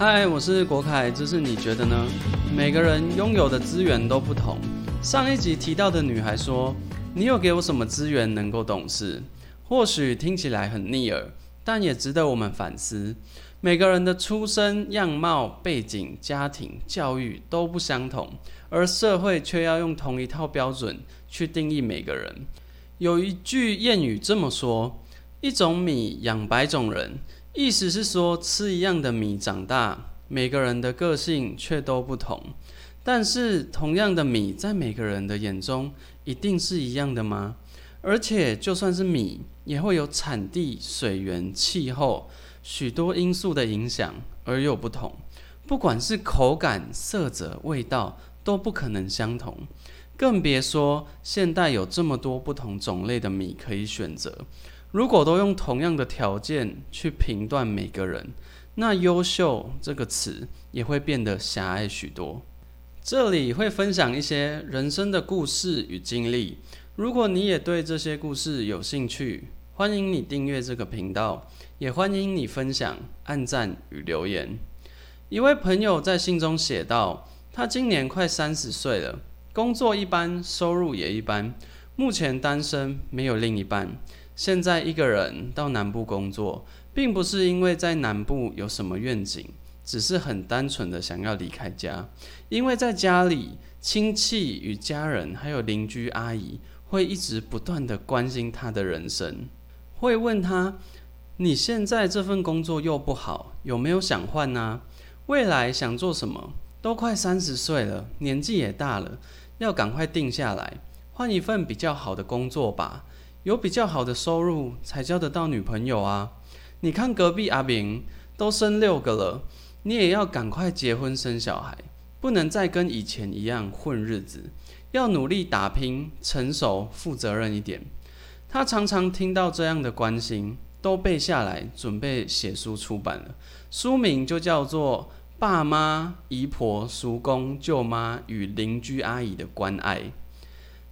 嗨，我是国凯，这是你觉得呢？每个人拥有的资源都不同。上一集提到的女孩说：“你有给我什么资源能够懂事？”或许听起来很逆耳，但也值得我们反思。每个人的出身、样貌、背景、家庭、教育都不相同，而社会却要用同一套标准去定义每个人。有一句谚语这么说：“一种米养百种人。”意思是说，吃一样的米长大，每个人的个性却都不同。但是，同样的米在每个人的眼中一定是一样的吗？而且，就算是米，也会有产地、水源、气候许多因素的影响而有不同。不管是口感、色泽、味道，都不可能相同。更别说现代有这么多不同种类的米可以选择。如果都用同样的条件去评断每个人，那“优秀”这个词也会变得狭隘许多。这里会分享一些人生的故事与经历。如果你也对这些故事有兴趣，欢迎你订阅这个频道，也欢迎你分享、按赞与留言。一位朋友在信中写道：“他今年快三十岁了，工作一般，收入也一般，目前单身，没有另一半。”现在一个人到南部工作，并不是因为在南部有什么愿景，只是很单纯的想要离开家。因为在家里，亲戚与家人还有邻居阿姨会一直不断的关心他的人生，会问他：你现在这份工作又不好，有没有想换呢？未来想做什么？都快三十岁了，年纪也大了，要赶快定下来，换一份比较好的工作吧。有比较好的收入才交得到女朋友啊！你看隔壁阿明都生六个了，你也要赶快结婚生小孩，不能再跟以前一样混日子，要努力打拼，成熟负责任一点。他常常听到这样的关心，都背下来，准备写书出版了。书名就叫做《爸妈、姨婆、叔公、舅妈与邻居阿姨的关爱》。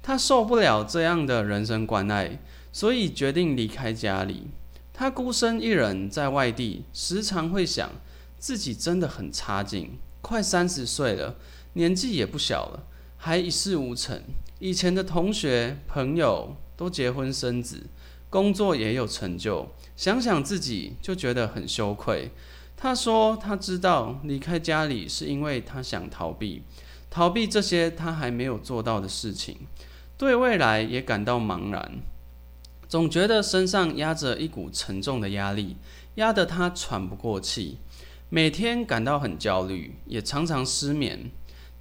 他受不了这样的人生关爱，所以决定离开家里。他孤身一人在外地，时常会想，自己真的很差劲。快三十岁了，年纪也不小了，还一事无成。以前的同学朋友都结婚生子，工作也有成就，想想自己就觉得很羞愧。他说，他知道离开家里是因为他想逃避，逃避这些他还没有做到的事情。对未来也感到茫然，总觉得身上压着一股沉重的压力，压得他喘不过气，每天感到很焦虑，也常常失眠。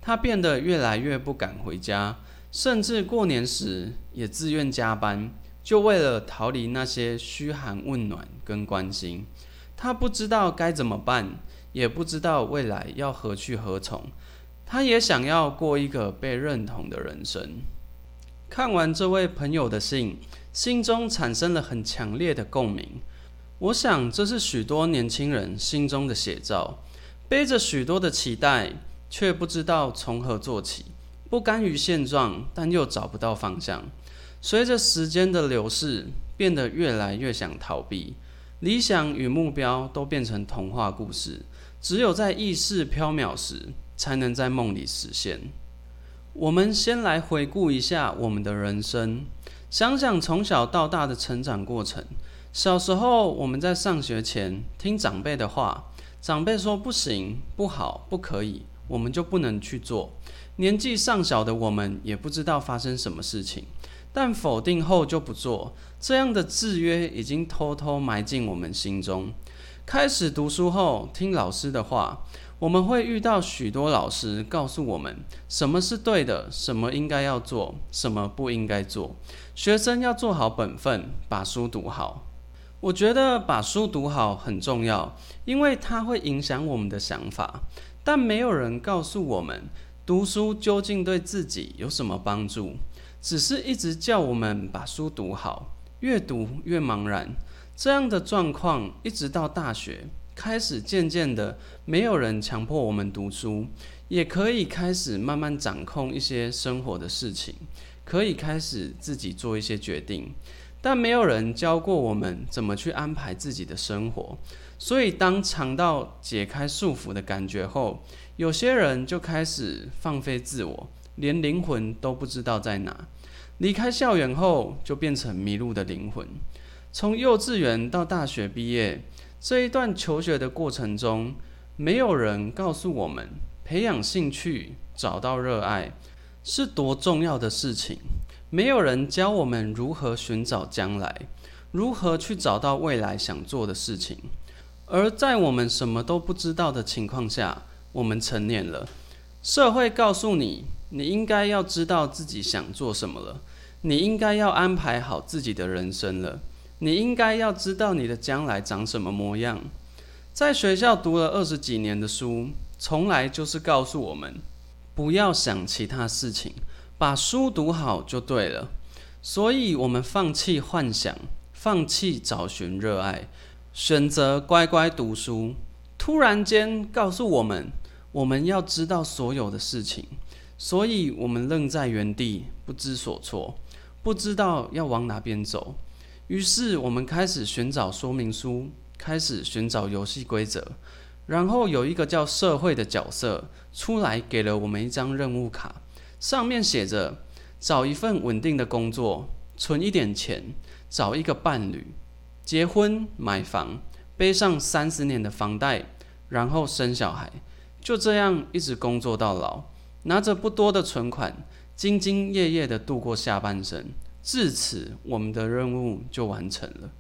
他变得越来越不敢回家，甚至过年时也自愿加班，就为了逃离那些嘘寒问暖跟关心。他不知道该怎么办，也不知道未来要何去何从。他也想要过一个被认同的人生。看完这位朋友的信，心中产生了很强烈的共鸣。我想，这是许多年轻人心中的写照，背着许多的期待，却不知道从何做起，不甘于现状，但又找不到方向。随着时间的流逝，变得越来越想逃避，理想与目标都变成童话故事，只有在意识飘渺时，才能在梦里实现。我们先来回顾一下我们的人生，想想从小到大的成长过程。小时候，我们在上学前听长辈的话，长辈说不行、不好、不可以，我们就不能去做。年纪尚小的我们也不知道发生什么事情，但否定后就不做，这样的制约已经偷偷埋进我们心中。开始读书后，听老师的话。我们会遇到许多老师告诉我们什么是对的，什么应该要做，什么不应该做。学生要做好本分，把书读好。我觉得把书读好很重要，因为它会影响我们的想法。但没有人告诉我们读书究竟对自己有什么帮助，只是一直叫我们把书读好，越读越茫然。这样的状况一直到大学。开始渐渐的，没有人强迫我们读书，也可以开始慢慢掌控一些生活的事情，可以开始自己做一些决定。但没有人教过我们怎么去安排自己的生活。所以，当尝到解开束缚的感觉后，有些人就开始放飞自我，连灵魂都不知道在哪。离开校园后，就变成迷路的灵魂。从幼稚园到大学毕业这一段求学的过程中，没有人告诉我们，培养兴趣、找到热爱是多重要的事情。没有人教我们如何寻找将来，如何去找到未来想做的事情。而在我们什么都不知道的情况下，我们成年了。社会告诉你，你应该要知道自己想做什么了，你应该要安排好自己的人生了，你应该要知道你的将来长什么模样。在学校读了二十几年的书，从来就是告诉我们，不要想其他事情，把书读好就对了。所以，我们放弃幻想，放弃找寻热爱。选择乖乖读书，突然间告诉我们，我们要知道所有的事情，所以我们愣在原地，不知所措，不知道要往哪边走。于是我们开始寻找说明书，开始寻找游戏规则，然后有一个叫社会的角色出来，给了我们一张任务卡，上面写着：找一份稳定的工作，存一点钱，找一个伴侣。结婚、买房、背上三十年的房贷，然后生小孩，就这样一直工作到老，拿着不多的存款，兢兢业业的度过下半生。至此，我们的任务就完成了。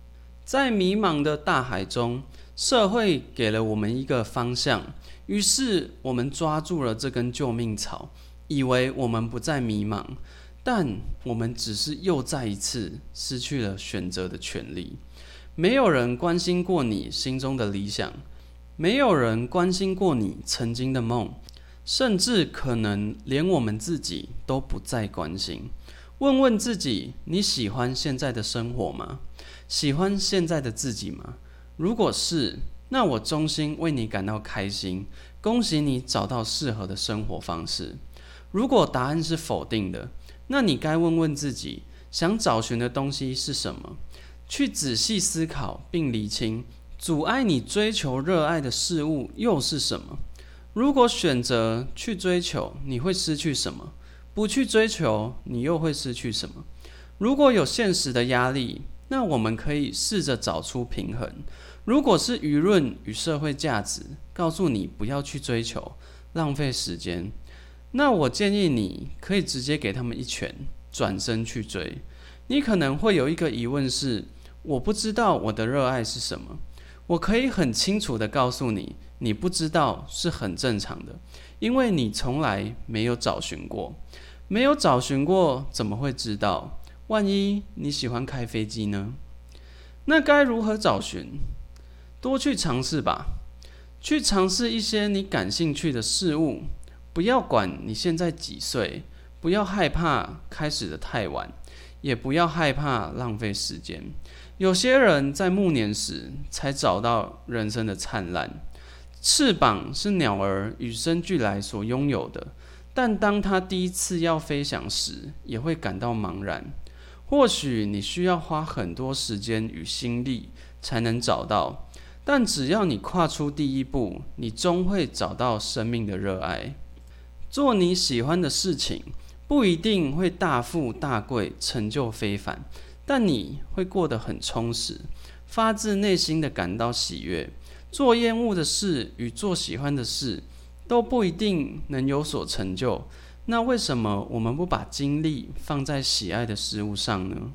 在迷茫的大海中，社会给了我们一个方向，于是我们抓住了这根救命草，以为我们不再迷茫，但我们只是又再一次失去了选择的权利。没有人关心过你心中的理想，没有人关心过你曾经的梦，甚至可能连我们自己都不再关心。问问自己，你喜欢现在的生活吗？喜欢现在的自己吗？如果是，那我衷心为你感到开心，恭喜你找到适合的生活方式。如果答案是否定的，那你该问问自己，想找寻的东西是什么？去仔细思考并理清，阻碍你追求热爱的事物又是什么？如果选择去追求，你会失去什么？不去追求，你又会失去什么？如果有现实的压力，那我们可以试着找出平衡。如果是舆论与社会价值告诉你不要去追求，浪费时间，那我建议你可以直接给他们一拳，转身去追。你可能会有一个疑问是。我不知道我的热爱是什么，我可以很清楚的告诉你，你不知道是很正常的，因为你从来没有找寻过，没有找寻过，怎么会知道？万一你喜欢开飞机呢？那该如何找寻？多去尝试吧，去尝试一些你感兴趣的事物，不要管你现在几岁，不要害怕开始的太晚，也不要害怕浪费时间。有些人在暮年时才找到人生的灿烂，翅膀是鸟儿与生俱来所拥有的，但当它第一次要飞翔时，也会感到茫然。或许你需要花很多时间与心力才能找到，但只要你跨出第一步，你终会找到生命的热爱。做你喜欢的事情，不一定会大富大贵、成就非凡。但你会过得很充实，发自内心的感到喜悦。做厌恶的事与做喜欢的事都不一定能有所成就。那为什么我们不把精力放在喜爱的事物上呢？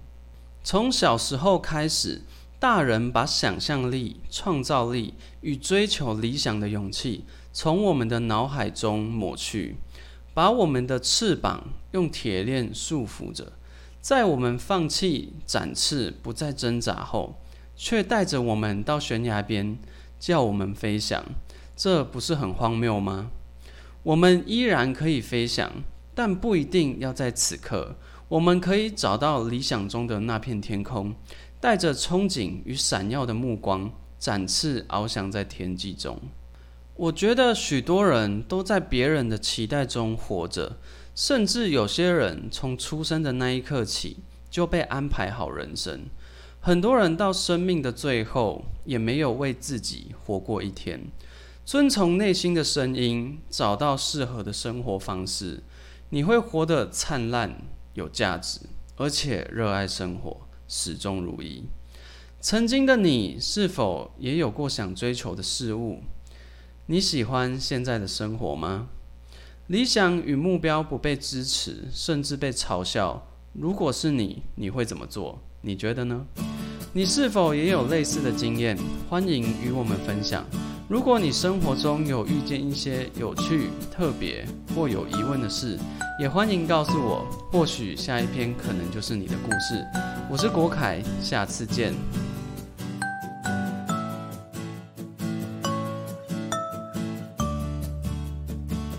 从小时候开始，大人把想象力、创造力与追求理想的勇气从我们的脑海中抹去，把我们的翅膀用铁链束缚着。在我们放弃展翅、不再挣扎后，却带着我们到悬崖边，叫我们飞翔，这不是很荒谬吗？我们依然可以飞翔，但不一定要在此刻。我们可以找到理想中的那片天空，带着憧憬与闪耀的目光，展翅翱翔在天际中。我觉得许多人都在别人的期待中活着。甚至有些人从出生的那一刻起，就被安排好人生。很多人到生命的最后，也没有为自己活过一天。遵从内心的声音，找到适合的生活方式，你会活得灿烂、有价值，而且热爱生活，始终如一。曾经的你，是否也有过想追求的事物？你喜欢现在的生活吗？理想与目标不被支持，甚至被嘲笑。如果是你，你会怎么做？你觉得呢？你是否也有类似的经验？欢迎与我们分享。如果你生活中有遇见一些有趣、特别或有疑问的事，也欢迎告诉我。或许下一篇可能就是你的故事。我是国凯，下次见。